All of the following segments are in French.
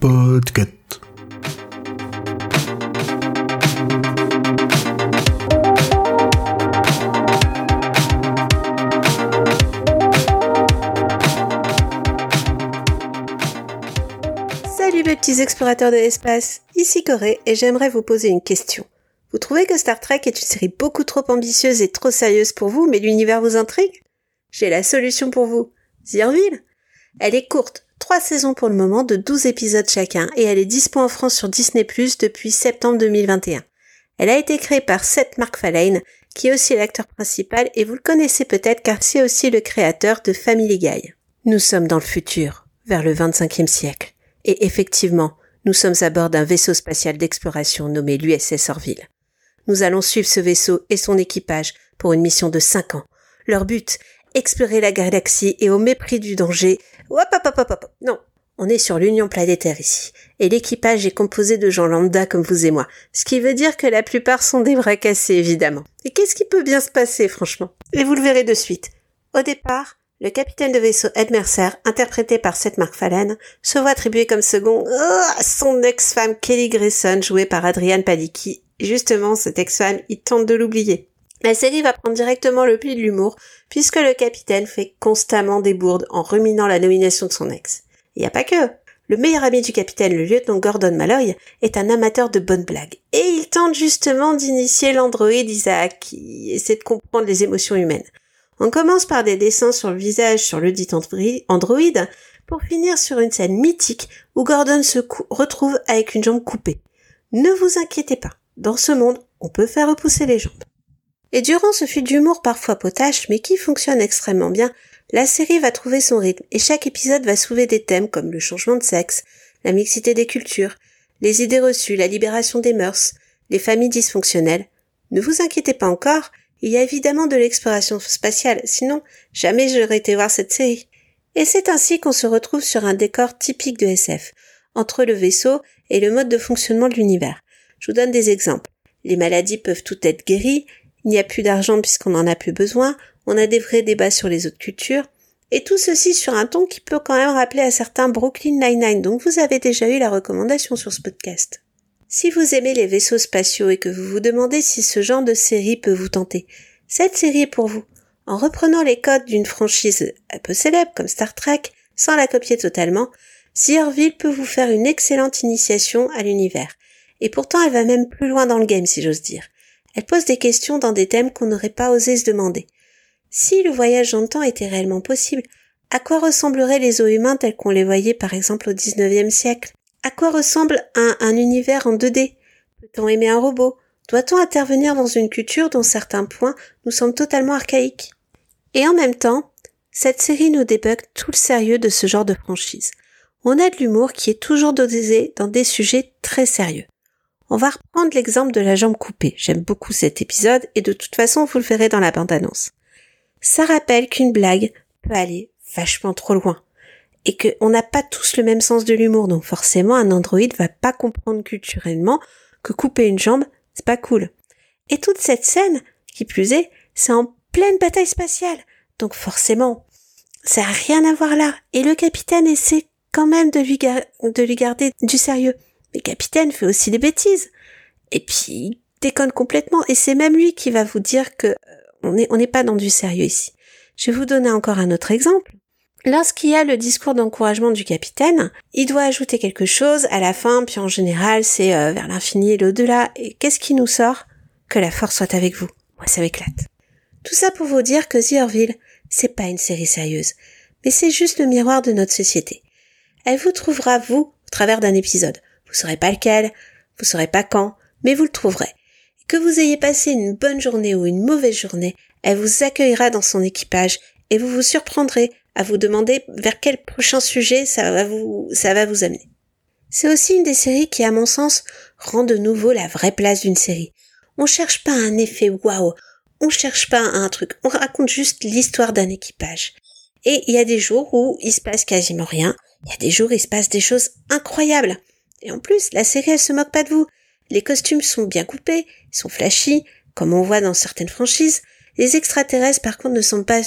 Podcast. Salut mes petits explorateurs de l'espace, ici Corée et j'aimerais vous poser une question. Vous trouvez que Star Trek est une série beaucoup trop ambitieuse et trop sérieuse pour vous, mais l'univers vous intrigue? J'ai la solution pour vous. Zirville Elle est courte, trois saisons pour le moment de 12 épisodes chacun et elle est dispo en France sur Disney Plus depuis septembre 2021. Elle a été créée par Seth MacFarlane, qui est aussi l'acteur principal et vous le connaissez peut-être car c'est aussi le créateur de Family Guy. Nous sommes dans le futur, vers le 25e siècle. Et effectivement, nous sommes à bord d'un vaisseau spatial d'exploration nommé l'USS Orville. Nous allons suivre ce vaisseau et son équipage pour une mission de 5 ans. Leur but, explorer la galaxie et au mépris du danger. Hop, hop, hop, hop, hop. Non. On est sur l'Union planétaire ici. Et l'équipage est composé de gens lambda comme vous et moi. Ce qui veut dire que la plupart sont des bras cassés, évidemment. Et qu'est-ce qui peut bien se passer, franchement? Et vous le verrez de suite. Au départ, le capitaine de vaisseau Ed Mercer, interprété par Seth MacFarlane, se voit attribuer comme second à son ex-femme Kelly Grayson, jouée par Adrienne Palicki. Justement, cette ex-femme, il tente de l'oublier. La série va prendre directement le pli de l'humour, puisque le capitaine fait constamment des bourdes en ruminant la nomination de son ex. Il n'y a pas que. Le meilleur ami du capitaine, le lieutenant Gordon Malloy, est un amateur de bonnes blagues. Et il tente justement d'initier l'androïde Isaac, qui essaie de comprendre les émotions humaines. On commence par des dessins sur le visage sur le dit androïde, pour finir sur une scène mythique où Gordon se retrouve avec une jambe coupée. Ne vous inquiétez pas, dans ce monde, on peut faire repousser les jambes. Et durant ce fil d'humour parfois potache, mais qui fonctionne extrêmement bien, la série va trouver son rythme et chaque épisode va soulever des thèmes comme le changement de sexe, la mixité des cultures, les idées reçues, la libération des mœurs, les familles dysfonctionnelles. Ne vous inquiétez pas encore, il y a évidemment de l'exploration spatiale, sinon jamais j'aurais été voir cette série. Et c'est ainsi qu'on se retrouve sur un décor typique de SF, entre le vaisseau et le mode de fonctionnement de l'univers. Je vous donne des exemples. Les maladies peuvent toutes être guéries, il n'y a plus d'argent puisqu'on n'en a plus besoin, on a des vrais débats sur les autres cultures, et tout ceci sur un ton qui peut quand même rappeler à certains Brooklyn Nine-Nine, donc vous avez déjà eu la recommandation sur ce podcast. Si vous aimez les vaisseaux spatiaux et que vous vous demandez si ce genre de série peut vous tenter, cette série est pour vous. En reprenant les codes d'une franchise un peu célèbre comme Star Trek, sans la copier totalement, Orville peut vous faire une excellente initiation à l'univers. Et pourtant elle va même plus loin dans le game si j'ose dire. Elle pose des questions dans des thèmes qu'on n'aurait pas osé se demander. Si le voyage dans le temps était réellement possible, à quoi ressembleraient les eaux humains tels qu'on les voyait par exemple au XIXe siècle? À quoi ressemble un, un univers en 2D Peut-on aimer un robot? Doit-on intervenir dans une culture dont certains points nous semblent totalement archaïques? Et en même temps, cette série nous débug tout le sérieux de ce genre de franchise. On a de l'humour qui est toujours dosé dans des sujets très sérieux. On va reprendre l'exemple de la jambe coupée. J'aime beaucoup cet épisode et de toute façon vous le verrez dans la bande-annonce. Ça rappelle qu'une blague peut aller vachement trop loin et qu'on n'a pas tous le même sens de l'humour, donc forcément un androïde va pas comprendre culturellement que couper une jambe, c'est pas cool. Et toute cette scène, qui plus est, c'est en pleine bataille spatiale, donc forcément, ça a rien à voir là. Et le capitaine essaie quand même de lui, de lui garder du sérieux. Mais capitaine fait aussi des bêtises. Et puis, déconne complètement. Et c'est même lui qui va vous dire que euh, on n'est on n'est pas dans du sérieux ici. Je vais vous donner encore un autre exemple. Lorsqu'il y a le discours d'encouragement du capitaine, il doit ajouter quelque chose à la fin, puis en général c'est euh, vers l'infini et l'au-delà. Et qu'est-ce qui nous sort? Que la force soit avec vous. Moi ça m'éclate. Tout ça pour vous dire que The Orville, c'est pas une série sérieuse, mais c'est juste le miroir de notre société. Elle vous trouvera, vous, au travers d'un épisode. Vous saurez pas lequel, vous saurez pas quand, mais vous le trouverez. Que vous ayez passé une bonne journée ou une mauvaise journée, elle vous accueillera dans son équipage et vous vous surprendrez à vous demander vers quel prochain sujet ça va vous, ça va vous amener. C'est aussi une des séries qui, à mon sens, rend de nouveau la vraie place d'une série. On cherche pas un effet waouh, on cherche pas un truc, on raconte juste l'histoire d'un équipage. Et il y a des jours où il se passe quasiment rien, il y a des jours où il se passe des choses incroyables. Et en plus, la série, elle se moque pas de vous. Les costumes sont bien coupés, sont flashy, comme on voit dans certaines franchises. Les extraterrestres, par contre, ne sont pas,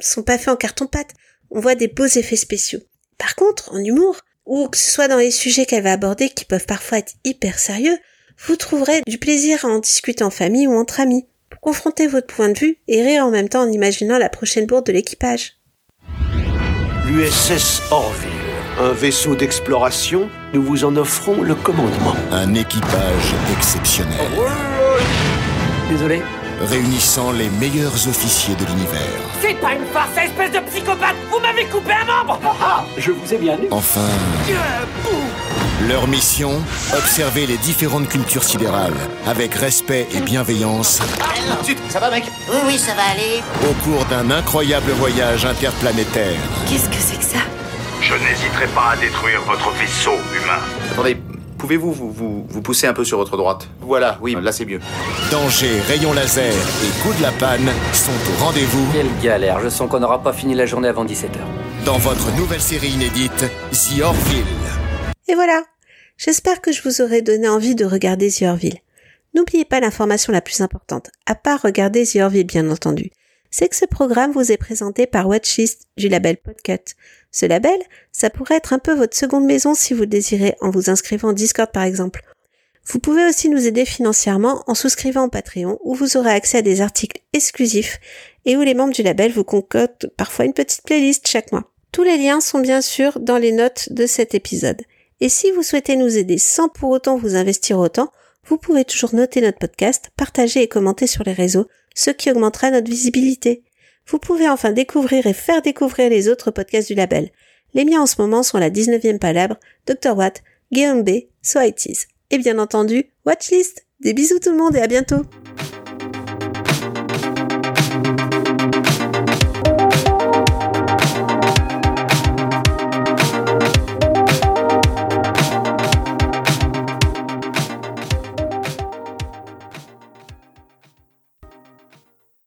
sont pas faits en carton-pâte. On voit des beaux effets spéciaux. Par contre, en humour, ou que ce soit dans les sujets qu'elle va aborder qui peuvent parfois être hyper sérieux, vous trouverez du plaisir à en discuter en famille ou entre amis, pour confronter votre point de vue et rire en même temps en imaginant la prochaine bourde de l'équipage. Orville, un vaisseau d'exploration, nous vous en offrons le commandement. Un équipage exceptionnel, Désolé. réunissant les meilleurs officiers de l'univers. C'est pas une farce, espèce de psychopathe Vous m'avez coupé un membre Ah, je vous ai bien eu. Enfin, leur mission, observer les différentes cultures sidérales avec respect et bienveillance Ça va, mec? Oui, oui, ça va aller. au cours d'un incroyable voyage interplanétaire. Qu'est-ce que c'est que ça? Je n'hésiterai pas à détruire votre vaisseau humain. Attendez, pouvez-vous vous, vous, vous pousser un peu sur votre droite? Voilà, oui, là c'est mieux. Danger, rayons laser et coup de la panne sont au rendez-vous Quelle galère, je sens qu'on n'aura pas fini la journée avant 17h. dans votre nouvelle série inédite, The Orville. Et voilà J'espère que je vous aurai donné envie de regarder The Orville. N'oubliez pas l'information la plus importante, à part regarder The Orville bien entendu, c'est que ce programme vous est présenté par Watchlist du label Podcut. Ce label, ça pourrait être un peu votre seconde maison si vous le désirez en vous inscrivant en Discord par exemple. Vous pouvez aussi nous aider financièrement en souscrivant au Patreon où vous aurez accès à des articles exclusifs et où les membres du label vous concoctent parfois une petite playlist chaque mois. Tous les liens sont bien sûr dans les notes de cet épisode. Et si vous souhaitez nous aider sans pour autant vous investir autant, vous pouvez toujours noter notre podcast, partager et commenter sur les réseaux, ce qui augmentera notre visibilité. Vous pouvez enfin découvrir et faire découvrir les autres podcasts du label. Les miens en ce moment sont la 19e Palabre, Dr. Watt, Guillaume B, So. Et bien entendu, Watchlist. Des bisous tout le monde et à bientôt